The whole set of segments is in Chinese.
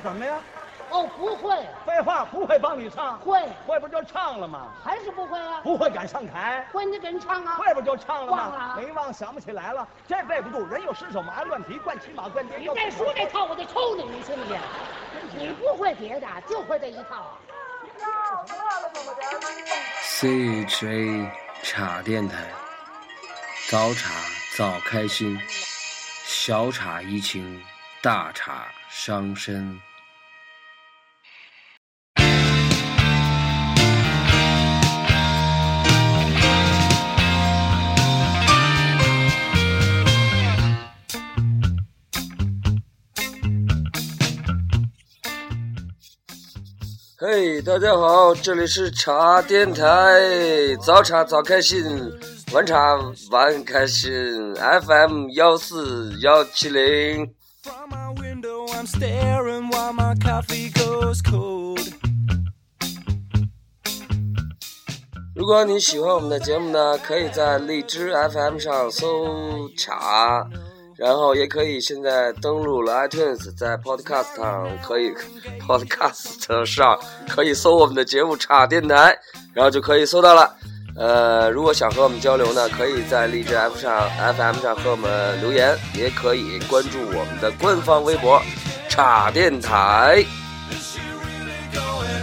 什么呀？哦，不会，废话，不会帮你唱，会会不就唱了吗？还是不会啊？不会敢上台，会，你给人唱啊？会不就唱了吗？忘了没忘，想不起来了。这背不住，人有失手，马乱蹄，惯骑马，惯跌。你再说这套，我就抽你，你信不信？你不会别的，就会这一套。CHA 茶电台，早茶早开心，小茶怡情，大茶伤身。嘿大家好，这里是茶电台，早茶早开心，晚茶晚开心，FM 幺四幺七零。如果你喜欢我们的节目呢，可以在荔枝 FM 上搜“茶”，然后也可以现在登录了 iTunes，在 Podcast 上可以 Podcast 上可以搜我们的节目“茶电台”，然后就可以搜到了。呃，如果想和我们交流呢，可以在荔枝 F 上 FM 上和我们留言，也可以关注我们的官方微博“茶电台”。Going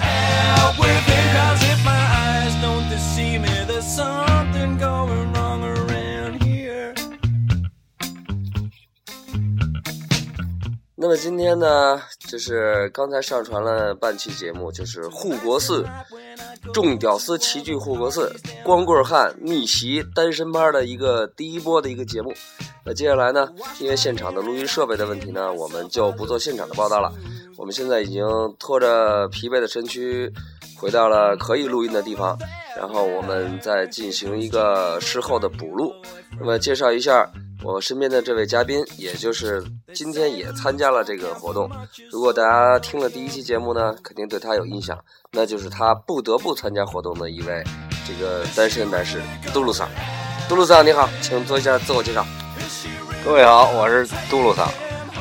那么今天呢，就是刚才上传了半期节目，就是护国寺众屌丝齐聚护国寺，光棍汉逆袭单身班的一个第一波的一个节目。那接下来呢，因为现场的录音设备的问题呢，我们就不做现场的报道了。我们现在已经拖着疲惫的身躯回到了可以录音的地方，然后我们再进行一个事后的补录。那么介绍一下我身边的这位嘉宾，也就是今天也参加了这个活动。如果大家听了第一期节目呢，肯定对他有印象，那就是他不得不参加活动的一位这个单身男士杜鲁桑。杜鲁桑你好，请做一下自我介绍。各位好，我是嘟噜桑，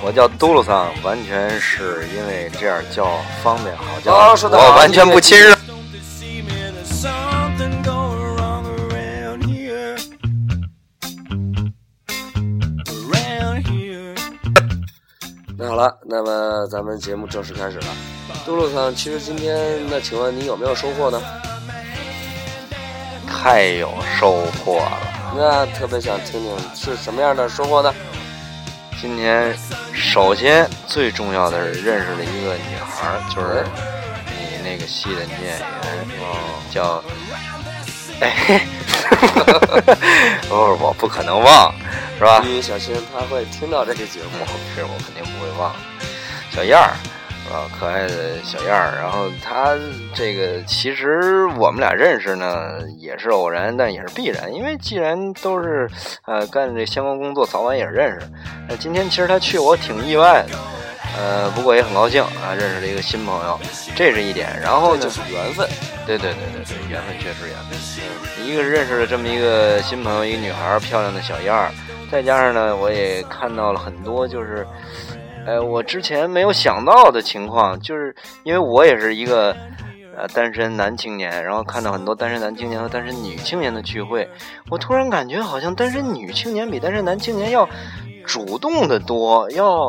我叫嘟噜桑，完全是因为这样叫方便好叫，哦说得好我完全不亲热。那好了，那么咱们节目正式开始了。嘟噜桑，其实今天那请问你有没有收获呢？太有收获了。那特别想听听是什么样的收获呢？今天首先最重要的是认识了一个女孩儿，就是你那个戏的女演员，叫，哎，不是我不可能忘，是吧？因为小新他会听到这个节目。是我肯定不会忘。小燕儿，啊，可爱的小燕儿。然后他这个其实我们俩认识呢，也是偶然，但也是必然，因为既然都是呃干这相关工作，早晚也是认识。那今天其实他去我挺意外的，呃，不过也很高兴啊，认识了一个新朋友，这是一点。然后呢，就是缘分。对对对对对，缘分确实缘分。嗯一个是认识了这么一个新朋友，一个女孩，漂亮的小燕儿，再加上呢，我也看到了很多就是，呃，我之前没有想到的情况，就是因为我也是一个呃单身男青年，然后看到很多单身男青年和单身女青年的聚会，我突然感觉好像单身女青年比单身男青年要主动的多，要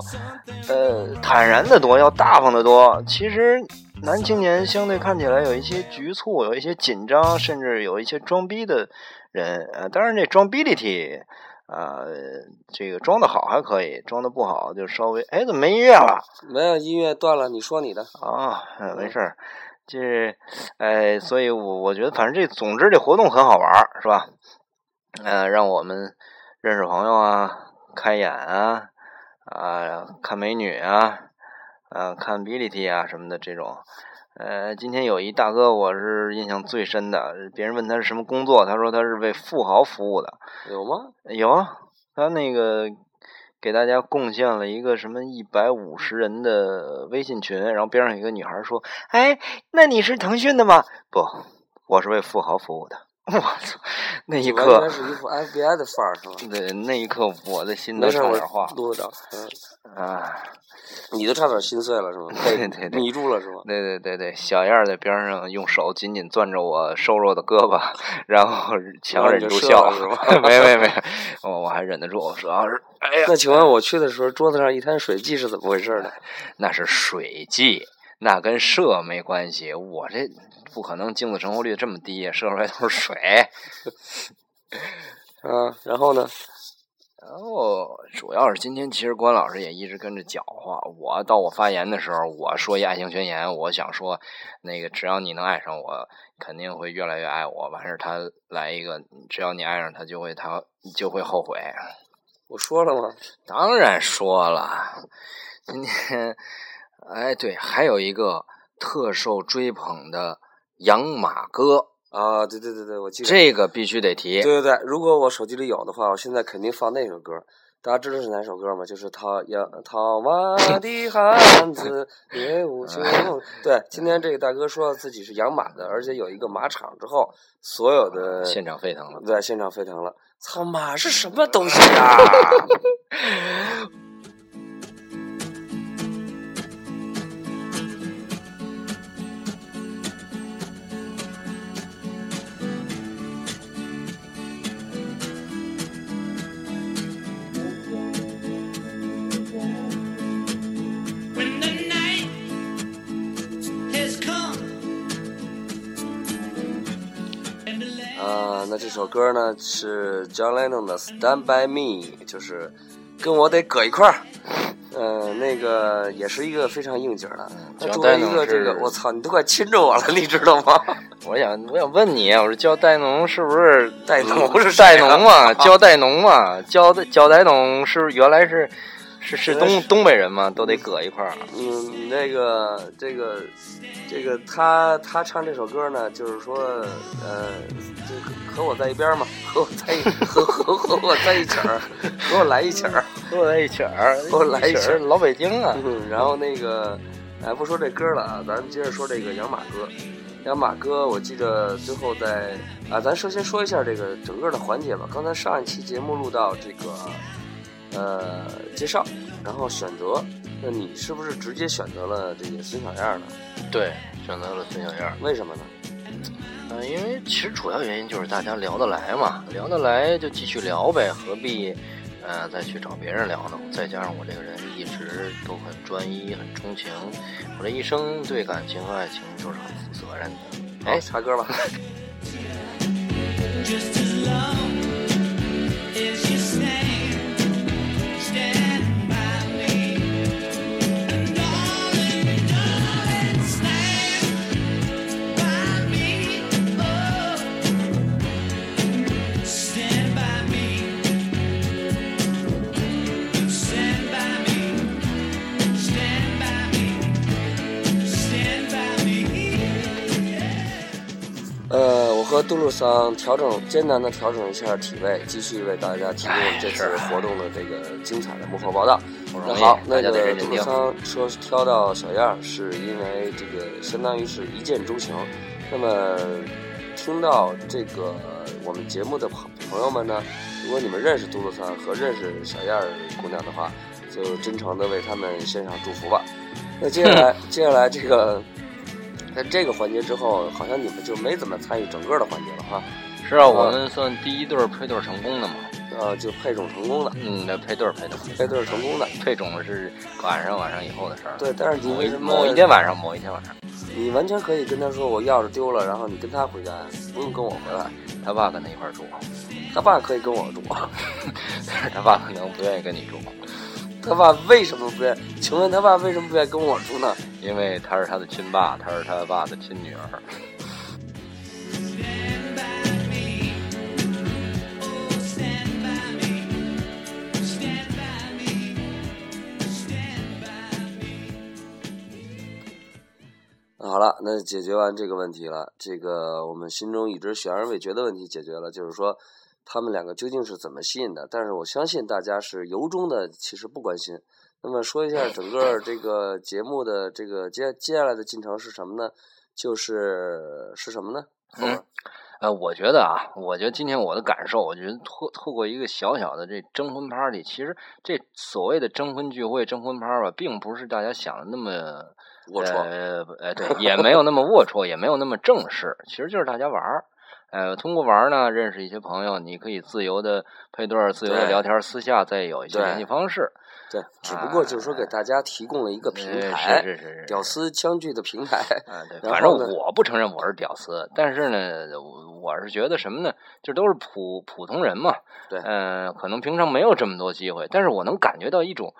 呃坦然的多，要大方的多。其实男青年相对看起来有一些局促，有一些紧张，甚至有一些装逼的人。呃，当然这装逼的呃，这个装的好还可以，装的不好就稍微哎，怎么没音乐了？没有音乐断了，你说你的。啊，嗯没事儿，这，哎，所以我我觉得，反正这总之这活动很好玩儿，是吧？呃，让我们认识朋友啊，开眼啊，啊，看美女啊，啊，看 ability 啊什么的这种。呃，今天有一大哥，我是印象最深的。别人问他是什么工作，他说他是为富豪服务的。有吗？有啊，他那个给大家贡献了一个什么一百五十人的微信群，然后边上有一个女孩说：“哎，那你是腾讯的吗？”不，我是为富豪服务的。我操，那一完刻全，是一副 FBI 的范儿，是吧？对，那一刻我的心都差点化录得着。嗯，啊！你都差点心碎了是吧？对对对迷住了是吧？对对对对，小燕在边上用手紧紧攥着我瘦弱的胳膊，然后强忍住笑是，没没没，我我还忍得住，主要是哎呀，那请问我去的时候，桌子上一滩水迹是怎么回事呢？那是水剂，那跟射没关系，我这不可能精子成活率这么低，射出来都是水。啊，然后呢？然后主要是今天，其实关老师也一直跟着搅和。我到我发言的时候，我说一爱情宣言，我想说，那个只要你能爱上我，肯定会越来越爱我。完事儿他来一个，只要你爱上他，就会他就会后悔。我说了吗？当然说了，今天，哎，对，还有一个特受追捧的养马哥，啊，对对对对，我记得。这个必须得提。对对对，如果我手机里有的话，我现在肯定放那首歌。大家知道是哪首歌吗？就是套养套马的汉子别无穷。对，今天这个大哥说自己是养马的，而且有一个马场之后，所有的现场沸腾了。对现场沸腾了。操，马是什么东西呀、那这首歌呢是 John Lennon 的《Stand by Me》，就是跟我得搁一块儿。呃，那个也是一个非常应景的。那 John 作为一 Lennon 个这个，是我操，你都快亲着我了，你知道吗？我想，我想问你，我说焦代农是不是代农是谁代啊 农嘛？焦代农嘛？焦焦代农是原来是是是东东北人嘛？都得搁一块儿。嗯，那个这个这个他他唱这首歌呢，就是说呃，就和我在一边嘛，和我在一和和和我在一起儿，和我来一起儿。和我在一起儿，和我来一起儿 老北京啊！嗯，然后那个，哎，不说这歌了啊，咱们接着说这个养马哥。养马哥，我记得最后在啊，咱首先说一下这个整个的环节吧。刚才上一期节目录到这个呃介绍，然后选择，那你是不是直接选择了这个孙小燕呢？对，选择了孙小燕。为什么呢？嗯、因为其实主要原因就是大家聊得来嘛，聊得来就继续聊呗，何必呃再去找别人聊呢？再加上我这个人一直都很专一、很钟情，我这一生对感情和爱情都是很负责任的。哎，哎，插歌吧。和杜鲁桑调整艰难的调整一下体位，继续为大家提供这次活动的这个精彩的幕后报道。那好，那个杜鲁。桑说挑到小样儿，是因为这个相当于是一见钟情。那么听到这个我们节目的朋朋友们呢，如果你们认识杜鲁桑和认识小燕儿姑娘的话，就真诚的为他们献上祝福吧。那接下来，接下来这个。在这个环节之后，好像你们就没怎么参与整个的环节了哈。是啊，我们算第一对儿配对儿成功的嘛。呃，就配种成功的，嗯，那配对儿配的，配对成功的。配种是晚上晚上以后的事儿。对，但是你为什么某一天晚上，某一天晚上，你完全可以跟他说我钥匙丢了，然后你跟他回家，不用跟我回来。他爸跟他一块儿住，他爸可以跟我住，但 是他爸可能不愿意跟你住，他爸为什么不愿？请问他爸为什么不愿跟我住呢？因为他是他的亲爸，他是他爸的亲女儿。那好了，那解决完这个问题了，这个我们心中一直悬而未决的问题解决了，就是说他们两个究竟是怎么吸引的？但是我相信大家是由衷的，其实不关心。那么说一下整个这个节目的这个接接下来的进程是什么呢？就是是什么呢？嗯呃，我觉得啊，我觉得今天我的感受，我觉得透透过一个小小的这征婚 party，其实这所谓的征婚聚会、征婚趴吧，并不是大家想的那么龌龊呃，呃，对，也没有那么龌龊，也没有那么正式，其实就是大家玩儿。呃，通过玩呢，认识一些朋友，你可以自由的配对儿、自由的聊天，私下再有一些联系方式。对，只不过就是说给大家提供了一个平呃台，是是是是屌丝相聚的平台。啊，对，反正我不承认我是屌丝，但是呢，我我是觉得什么呢？就都是普普通人嘛，对嗯、可能平常没有这么多机会，但是我能感觉到一种，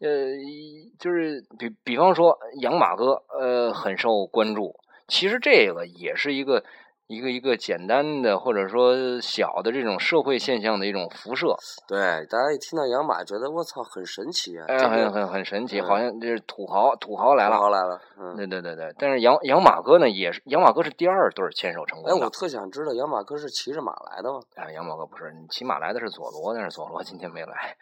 呃，一就是比比方说养马哥，呃，很受关注，其实这个也是一个。一个一个简单的或者说小的这种社会现象的一种辐射，对，大家一听到养马，觉得我操很神奇啊，哎，这很很很神奇，嗯好像这是土豪土豪来了，土豪来了，嗯。对对对对，但是养养马哥呢，也是养马哥是第二对牵手成哎，功哎。我特想知道养马哥是骑着马来的吗？啊，养马哥不是，你骑马来的是佐罗，但是佐罗今天没来。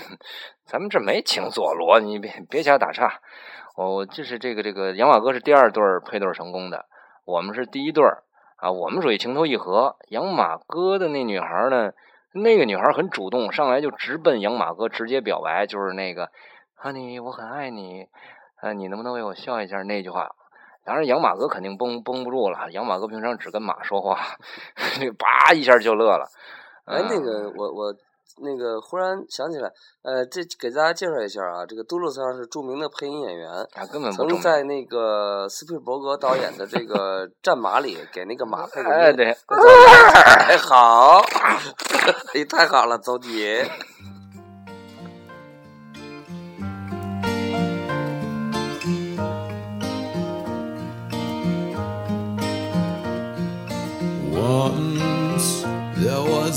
咱们这没请佐罗，你别别瞎打岔。我我就是这个这个养马哥是第二对配对成功的，我们是第一对儿啊，我们属于情投意合。养马哥的那女孩呢，那个女孩很主动，上来就直奔养马哥，直接表白，就是那个 “honey，我很爱你，啊，你能不能为我笑一下”那句话。当然，养马哥肯定绷绷不住了。养马哥平常只跟马说话，这叭一下就乐了。哎，那嗯个我我那个忽然想起来，呃，这给大家介绍一下啊，这个杜鲁斯是著名的配音演员，啊，根本不曾。在那个斯皮尔伯格导演的这个《战马》里给那个马配过音。哎，对，哎，好 哎，太好了，走你。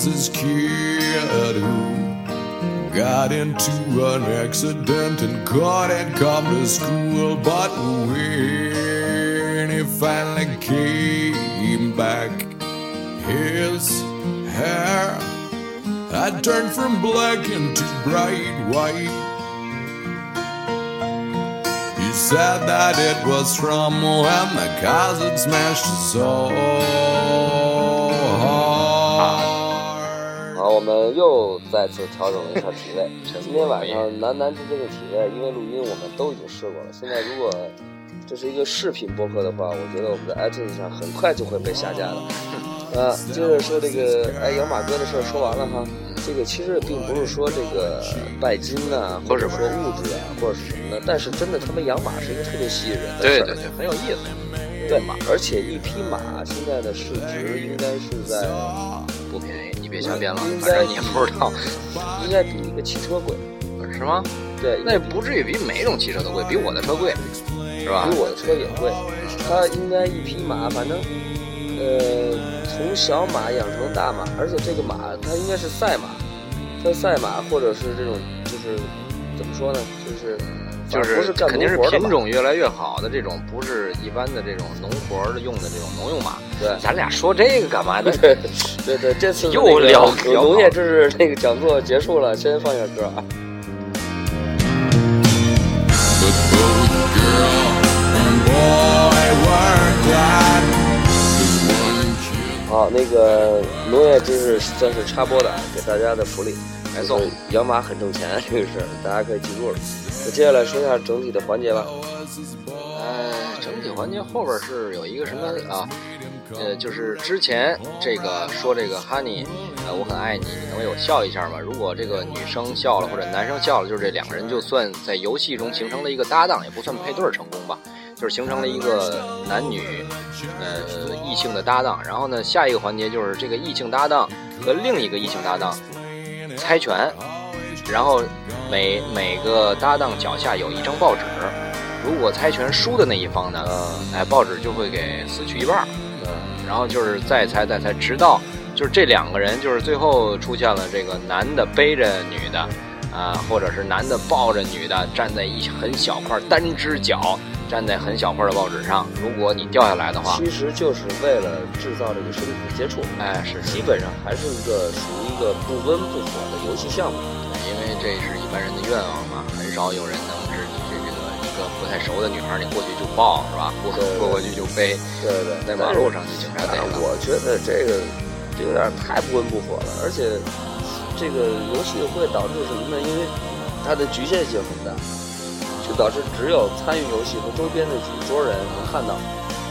was kid who got into an accident and couldn't come to school. But when he finally came back, his hair had turned from black into bright white. He said that it was from when the cars had smashed his soul 我们又再次调整了一下体位。今天晚上男男之间的体位，因为录音我们都已经试过了。现在如果这是一个视频播客的话，我觉得我们在 iTunes 上很快就会被下架的。呃，接着说这个，哎，养马哥的事儿说完了哈。这个其实并不是说这个拜金呐、或者说物质啊，或者是什么的，但是真的他们养马是一个特别吸引人的事儿。对对对，很有意思。对，而且一匹马现在的市值应该是在，不便宜，你别瞎编了反正你也不知道，应该比一个汽车贵。是吗？对，那也不至于比每种汽车都贵，比我的车贵，是吧比？我的车也贵。它应该一匹马，反正，呃，从小马养成大马，而且这个马它应该是赛马，它赛马或者是这种就是怎么说呢，就是就是肯定是品种越来越好的这种，不是一般的这种农活的用的这种农用马。对咱俩说这个干嘛呢？对对对，这次又那个聊聊农业知识那个讲座结束了，先放一下歌啊。好，那个农业知识算是插播的，啊，给大家的福利。养马很挣钱这个事儿，大家可以记住了。那接下来说一下整体的环节吧。呃，整体环节后边是有一个什么啊？呃，就是之前这个说这个 Honey，呃，我很爱你，你能为我笑一下吗？如果这个女生笑了或者男生笑了，就是这两个人就算在游戏中形成了一个搭档，也不算配对成功吧，就是形成了一个男女呃异性的搭档。然后呢，下一个环节就是这个异性搭档和另一个异性搭档猜拳，然后每每个搭档脚下有一张报纸，如果猜拳输的那一方呢，哎，报纸就会给撕去一半儿，嗯，然后就是再猜再猜，直到就是这两个人，就是最后出现了这个男的背着女的，啊、或者是男的抱着女的，站在一很小块单只脚站在很小块儿的报纸上，如果你掉下来的话，其实就是为了制造这个身体的接触，哎，是基本上还是一个属于一个不温不火的游戏项目。因为这是一般人的愿望嘛，很少有人能是这这个一个个不太熟的女孩，你过去就抱是吧？过过过去就背，对对，在马路上就警察逮了。我觉得这个这有点太不温不火了，而且这个游戏会导致什么呢？因为它的局限性很大，就导致只有参与游戏和周边的几桌人能看到，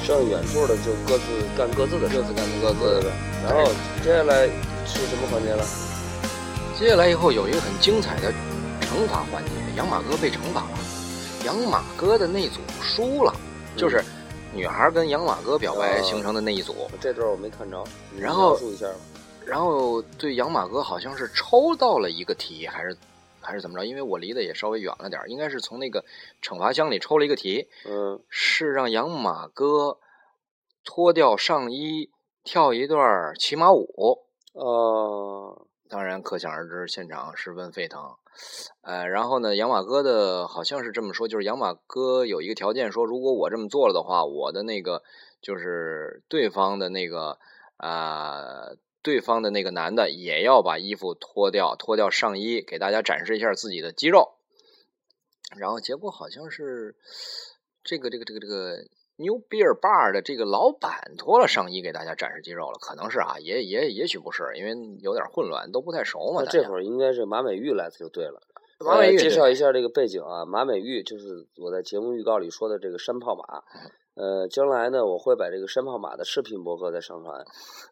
剩下远处的就各自干各自的事，各自干各自的。然后接下来是什么环节了？接下来以后有一个很精彩的惩罚环节，养马哥被惩罚了。养马哥的那组输了，就是女孩跟养马哥表白哦形成的那一组。这段我没看着，然后描述一下。然后对养马哥好像是抽到了一个题，还是还是怎么着？因为我离得也稍微远了点儿，应该是从那个惩罚箱里抽了一个题，嗯，是让养马哥脱掉上衣跳一段骑马舞。呃，当然，可想而知，现场十分沸腾。呃，然后呢，养马哥的好像是这么说，就是养马哥有一个条件，说如果我这么做了的话，我的那个就是对方的那个啊、呃对方的那个男的也要把衣服脱掉，脱掉上衣，给大家展示一下自己的肌肉。然后结果好像是这个这个这个这个 New Beer Bar 的这个老板脱了上衣给大家展示肌肉了，可能是啊，也也也许不是，因为有点混乱，都不太熟嘛。这会儿应该是马美玉来就对了。马美玉呃介绍一下这个背景啊，马美玉就是我在节目预告里说的这个山炮马。呃，将来呢，我会把这个山炮马的视频博客再上传。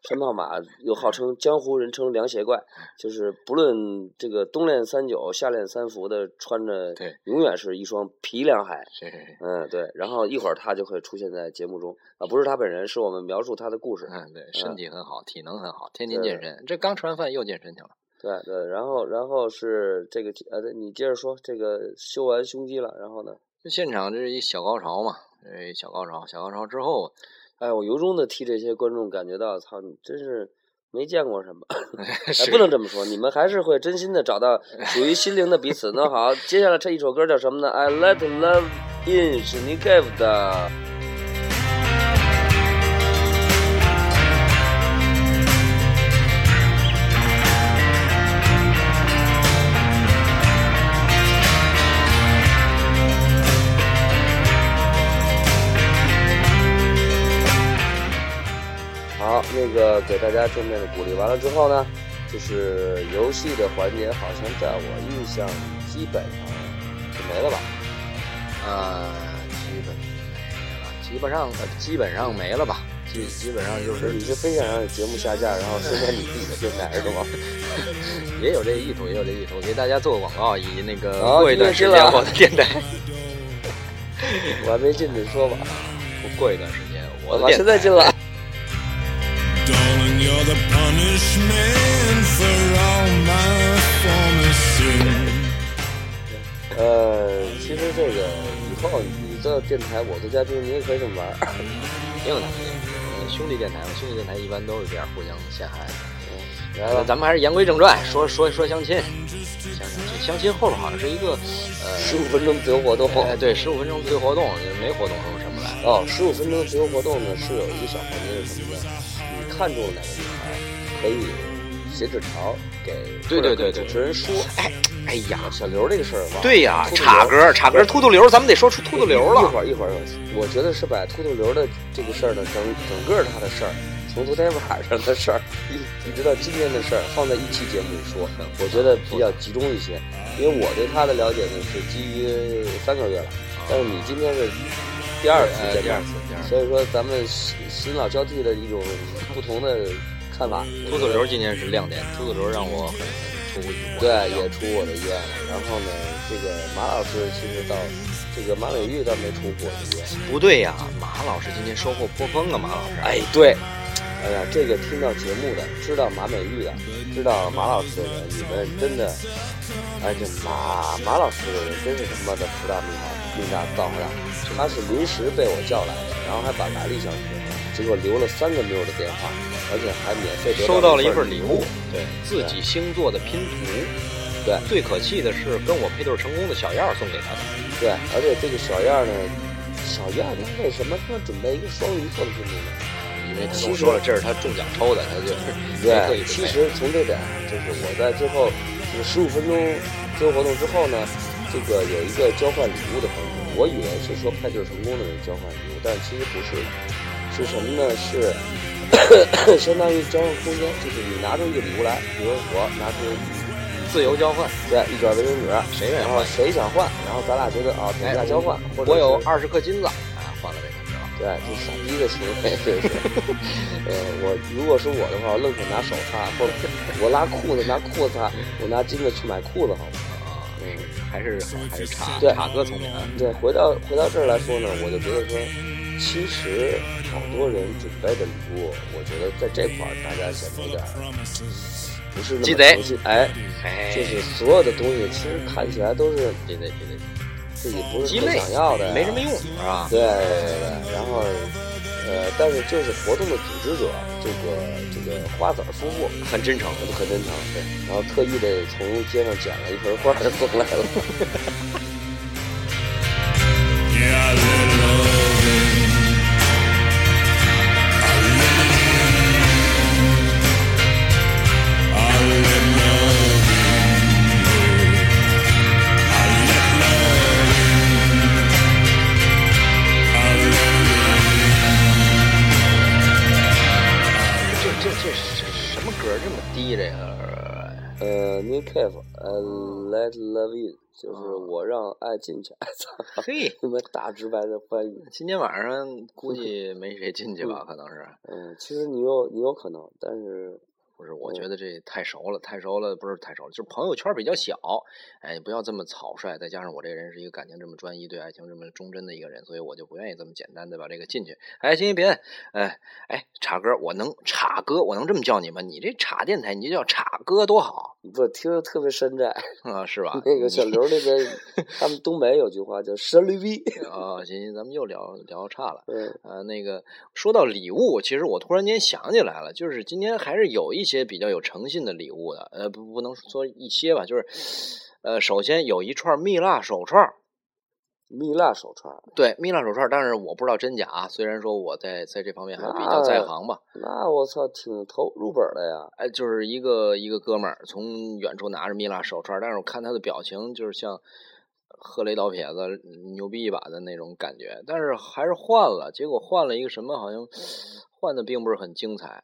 山炮马又号称江湖人称凉鞋怪，就是不论这个冬练三九、夏练三伏的，穿着对永远是一双皮凉鞋。嗯，对。然后一会儿他就会出现在节目中啊，不是他本人，是我们描述他的故事。嗯，对，身体很好，体能很好，天天健身，这刚吃完饭又健身去了。对对，然后然后是这个呃，你接着说，这个修完胸肌了，然后呢？就现场这是一小高潮嘛，这是一小高潮，小高潮之后，哎，我由衷的替这些观众感觉到，操，你真是没见过什么。哎，不能这么说，你们还是会真心的找到属于心灵的彼此。那好，接下来这一首歌叫什么呢？I Let Love In 是 Nick Cave 的。那个给大家正面的鼓励完了之后呢，就是游戏的环节，好像在我印象基本上就没了吧？呃，基本没了，基本上呃基本上没了吧，基基本上就是你是非想让节目下架，然后生产你自己的电台是吗？也有这意图，也有这意图，给大家做个广告，以那个好 过一段时间我的电台，我还没进去说吧，过一段时间我我吧，的电台现在进了。Darling, you're the punishment for all my former sins. 呃，其实这个以后你做电台，我做嘉宾，你也可以这么玩儿。挺有难度的。呃兄弟电台嘛，兄弟电台一般都是这样互相陷害的。来吧，呃咱们还是言归正传，说说说相亲。相亲，相亲后边好像是一个呃，十五分钟自由活动。哎，对，十五分钟自由活动，没活动说什么来？哦，十五分钟自由活动呢是有一个小环节是什么呢？你看中了哪个女孩，可以写纸条给对对对主持人说。哎，哎呀，小刘这个事儿吧，对呀，秃噜插刘歌插歌，秃秃流，咱们得说出秃秃流一了。会儿一会儿，我觉得是把秃秃流的这个事儿呢，整整个他的事儿，从昨天晚上的事儿一一直到今天的事儿，放在一期节目里说，我觉得比较集中一些。因为我对他的了解呢是基于三个月了，但是你今天是第二次呃见面，第二次所以说咱们新新老交替的一种不同的看法。秃子流今年是亮点，秃子流让我很很出乎意料。对，也出我的意外了。然后呢，这个马老师其实到这个马美玉倒没出乎我的意外。不对呀，马老师今天收获颇丰啊，马老师。哎，对，哎呀，这个听到节目的，知道马美玉的，知道马老师的人，你们真的，哎，这马马老师的人真是他妈的福大命大，命大造化大。他是临时被我叫来的，然后还把来历相识，结果留了三个妞的电话，而且还免费得收到了一份份礼物，对自己星座的拼图。对最可气的是跟我配对成功的小样送给他的。对，而且这个小样呢，小样他为什么他妈准备一个双鱼座的拼图呢？因为他跟我说了，这是他中奖抽的，他就对，其实从这点，就是我在最后这个十五分钟自由活动之后呢，这个有一个交换礼物的环节。我以为是说派对成功的人交换礼物，但其实不是，是什么呢？是 相当于交换空间，就是你拿出一个礼物来，比如我拿出自由交换。对一卷卫生纸，谁愿意然后谁想换，然后咱俩觉得啊，等价交换，或者我有二十克金子，啊，换了这个？对，这傻逼的行为，这是。呃，我如果是我的话，我愣是拿手擦，或者我拉裤子拿裤子擦，我拿金子去买裤子，好吗？嗯，还是还是差对卡哥聪明啊。对，回到回到这儿来说呢，我就觉得说，其实好多人准备的礼物，我觉得在这块儿大家显得有点儿不是那么鸡贼诚信哎，哎，就是所有的东西其实看起来都是鸡贼鸡贼，自己不是想要的，没什么用，是吧？对对对，然后呃，但是就是活动的组织者，这个这个花子儿夫妇很真诚。很真诚，对，然后特意的从街上捡了一盆花儿送来了。Yeah, 低？这个呃，New Cave，呃，Let Love In，就是我让爱进去。操，嘿，你们大直白的翻译。今天晚上估计 没谁进去吧？可能是。嗯，其实你有你有可能，但是不是，我觉得这太熟了，太熟了，不是太熟了，就是朋友圈比较小，哎，不要这么草率。再加上我这个人是一个感情这么专一、对爱情这么忠贞的一个人，所以我就不愿意这么简单的把这个进去。哎，行行别，哎哎，叉哥，我能叉哥，我能这么叫你吗？你这叉电台，你就叫叉哥多好不听着特别山寨。啊，是吧？那个小刘那边，他们东北有句话叫“山驴逼啊，行行，咱们又聊聊差了”。。嗯呃，那个说到礼物，其实我突然间想起来了，就是今天还是有一些比较有诚信的礼物的。呃，不不能说一些吧，就是呃，首先有一串蜜蜡手串，蜜蜡手串，对，蜜蜡手串，但是我不知道真假啊。虽然说我在在这方面还比较在行吧，那我操，挺投入本的呀。哎，就是一个一个哥们儿从远处拿着蜜蜡手串，但是我看他的表情就是像喝雷倒撇子牛逼一把的那种感觉，但是还是换了，结果换了一个什么，好像换的并不是很精彩。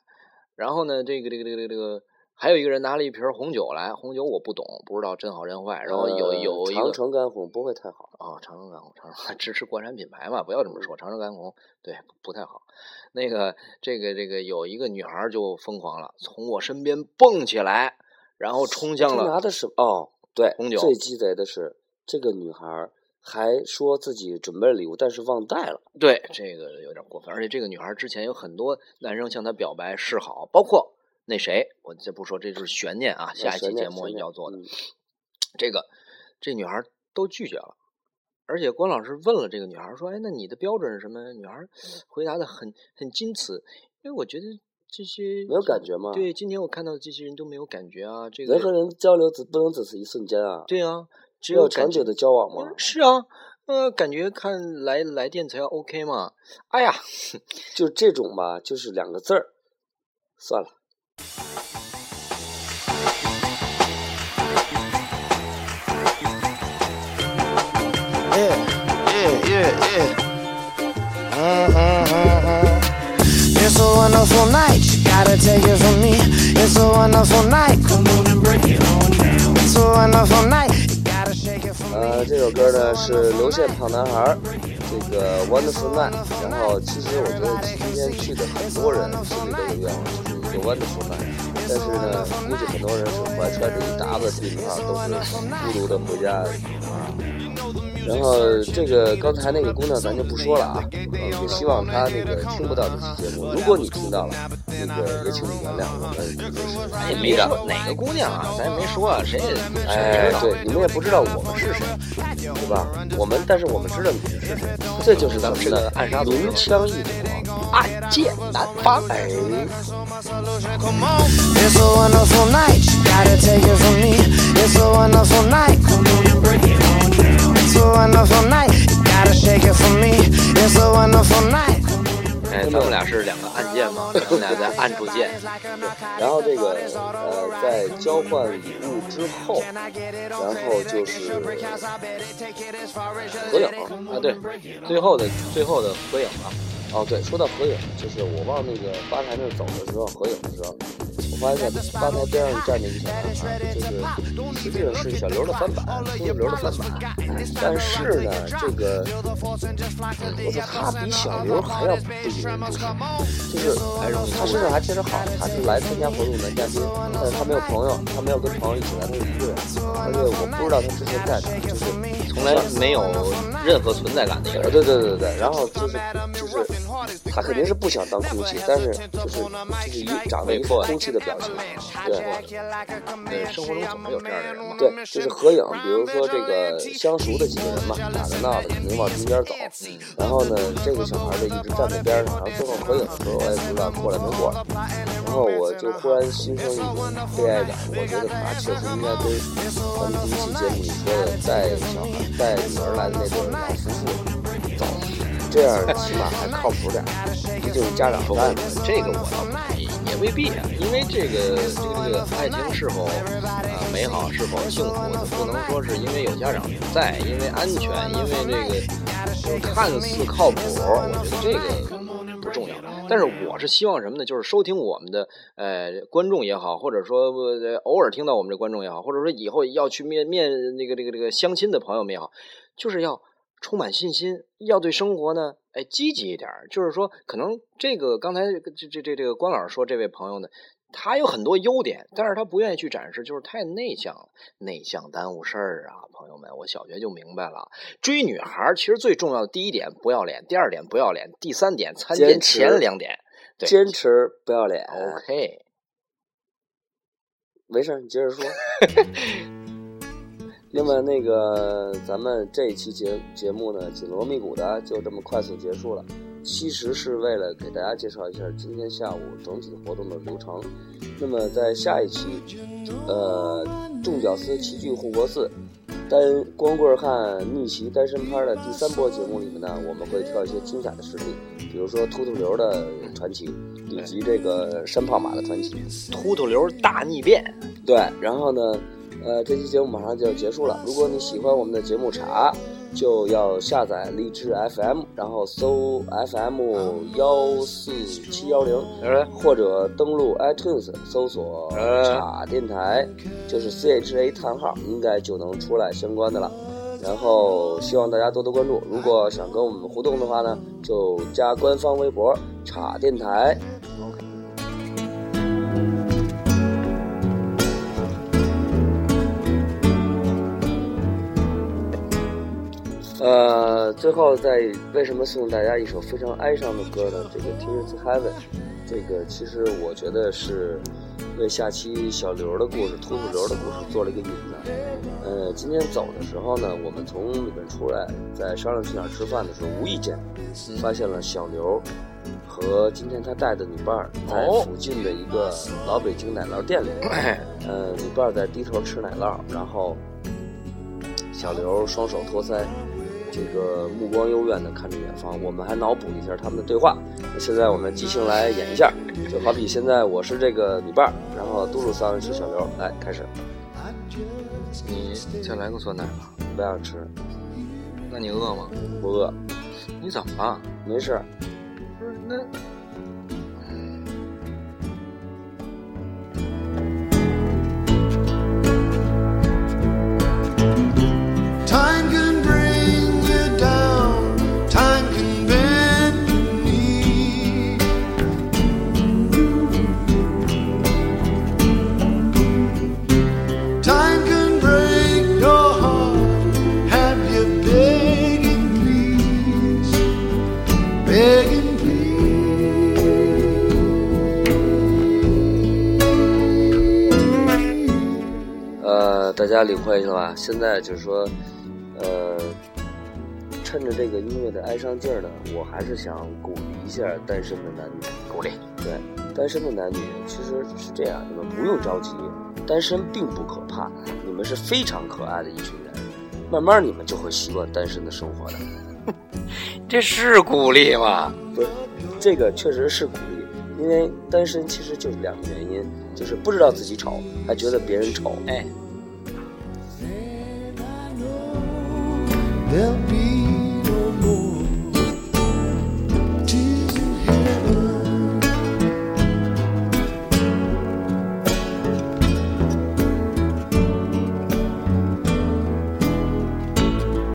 然后呢，这个这个这个这个还有一个人拿了一瓶红酒来，红酒我不懂，不知道真好真坏。然后有呃有一个长城干红不会太好。哦，长城干红，长城 支持国产品牌嘛，不要这么说，长城干红对不不太好。那个这个这个有一个女孩就疯狂了，从我身边蹦起来，然后冲向了拿的是哦，对，红酒最鸡贼的是这个女孩儿还说自己准备了礼物，但是忘带了。对，这个有点过分，而且这个女孩之前有很多男生向她表白示好，包括那谁，我先不说，这就是悬念啊，下一期节目要做的。嗯 这个这女孩都拒绝了，而且关老师问了这个女孩说：“哎，那你的标准是什么？”女孩回答的很很矜持，因为我觉得这些没有感觉吗对，今天我看到的这些人都没有感觉啊，这个人和人交流只不能只是一瞬间啊，对啊，只要有长久的交往嘛嗯。是啊，呃，感觉看来来电才要 OK 嘛。哎呀，就这种吧，就是两个字儿，算了。Yeah, yeah, yeah, yeah. Mm-hmm. It's a wonderful night. You gotta take it from me. It's a wonderful night. Come on and break it on down. It's a wonderful night. 这首歌呢是刘宪胖男孩这个 Wonderful Man。然后其实我觉得今天去的很多人心里都有愿望，就是一个 Wonderful Man。但是呢，估计很多人是怀揣着一沓子地图炮，都是孤独的回家。然后这个刚才那个姑娘咱就不说了啊，呃，也希望她那个听不到这期节目。如果你听到了，那个也请你原谅我们也没。说哪个姑娘啊，咱也没说啊，谁也谁也哎知，道。对，你们也不知道我们是谁，对吧？我们，但是我们知道你们是谁，这就是咱们是个的暗杀组明枪易躲。暗箭难防。哎，It's a wonderful night. You gotta take it from me. It's a wonderful night. Come on and break it 哎，咱们俩是两个按键嘛，咱们俩在按住键。然后这个呃，在交换礼物之后，然后就是合影。啊，对，最后的最后的合影啊，哦，对，说到合影，就是我往那个吧台那儿走的时候，合影的时候，我发现吧台边上站着一个小男孩，就是实际上是小刘的翻版，秃子刘的翻版，但是呢，这个我说他比小刘还要不引人注目，就是他身上还贴着好，他是来参加活动的男嘉宾，但是他没有朋友，他没有跟朋友一起来，他是一个人，而且我不知道他之前在哪，就是从来没有任何存在感的一个呃，人。对对对对对，然后就是就是，他肯定是不想当空气，但是就是就是一长得一副空气的表情，对对，生活中总会有这样的人嘛。对，就是合影，比如说这个相熟的几个人嘛，打着闹的肯定往中间走，然后呢，这个小孩就一直站在边上，然后最后合影的时候，我也不知道过来没过来，然后我就忽然心生一种悲哀感，我觉得他确实应该跟咱们第一期节目里说的带小孩带女儿来的那对老夫妇走，这样起码还靠谱点儿，毕竟是家长不干的。这个我倒不，也未必啊，因为这个这个这个爱情是否呃美好，是否幸福，不能说是因为有家长在，因为安全，因为这个就看似靠谱，我觉得这个不重要。但是我是希望什么呢？就是收听我们的呃观众也好，或者说呃偶尔听到我们这观众也好，或者说以后要去面面那个这个这个相亲的朋友们也好，就是要充满信心，要对生活呢，哎，积极一点儿。就是说，可能这个刚才这这这这这个关老师说这位朋友呢，他有很多优点，但是他不愿意去展示，就是太内向了，内向耽误事儿啊，朋友们，我小学就明白了。追女孩其实最重要的第一点不要脸，第二点不要脸，第三点参见前两点。对坚持不要脸。OK，没事儿，你接着说。那么那个，咱们这一期节节目呢，紧锣密鼓的就这么快速结束了。其实是为了给大家介绍一下今天下午整体活动的流程。那么在下一期，呃，众屌丝齐聚护国寺，单光棍汉逆袭单身趴的第三波节目里面呢，我们会挑一些精彩的实例，比如说秃秃流的传奇，以及这个山炮马的传奇。秃秃流大逆变，对，然后呢，呃，这期节目马上就要结束了。如果你喜欢我们的节目茶，就要下载荔枝 FM，然后搜 FM 幺四七幺零，呃，或者登录 iTunes 搜索呃茶电台，就是 CHA 叹号，应该就能出来相关的了。然后希望大家多多关注。如果想跟我们互动的话呢，就加官方微博“茶电台”。呃，最后再为什么送大家一首非常哀伤的歌呢？这个《Tears Heaven》，这个其实我觉得是为下期小刘的故事、秃子刘的故事做了一个引子。呃，今天走的时候呢，我们从里面出来，在商量去哪儿吃饭的时候，无意间发现了小刘和今天他带的女伴儿在哦附近的一个老北京奶酪店里。呃，女伴儿在低头吃奶酪，然后小刘双手托腮，这个目光幽怨地看着远方。我们还脑补一下他们的对话。现在我们即兴来演一下，就好比现在我是这个女伴儿，然后嘟噜桑是小刘，来开始。你想来个酸奶吧。不想吃，那你饿吗？不饿，你怎么了？没事。不是那。家领会了吧？现在就是说，呃，趁着这个音乐的哀伤劲儿呢，我还是想鼓励一下单身的男女。鼓励。对，单身的男女其实是这样，你们不用着急，单身并不可怕，你们是非常可爱的一群人，慢慢你们就会习惯单身的生活的。这是鼓励吗？不是，这个确实是鼓励，因为单身其实就是两个原因，就是不知道自己丑，还觉得别人丑。哎，There'll be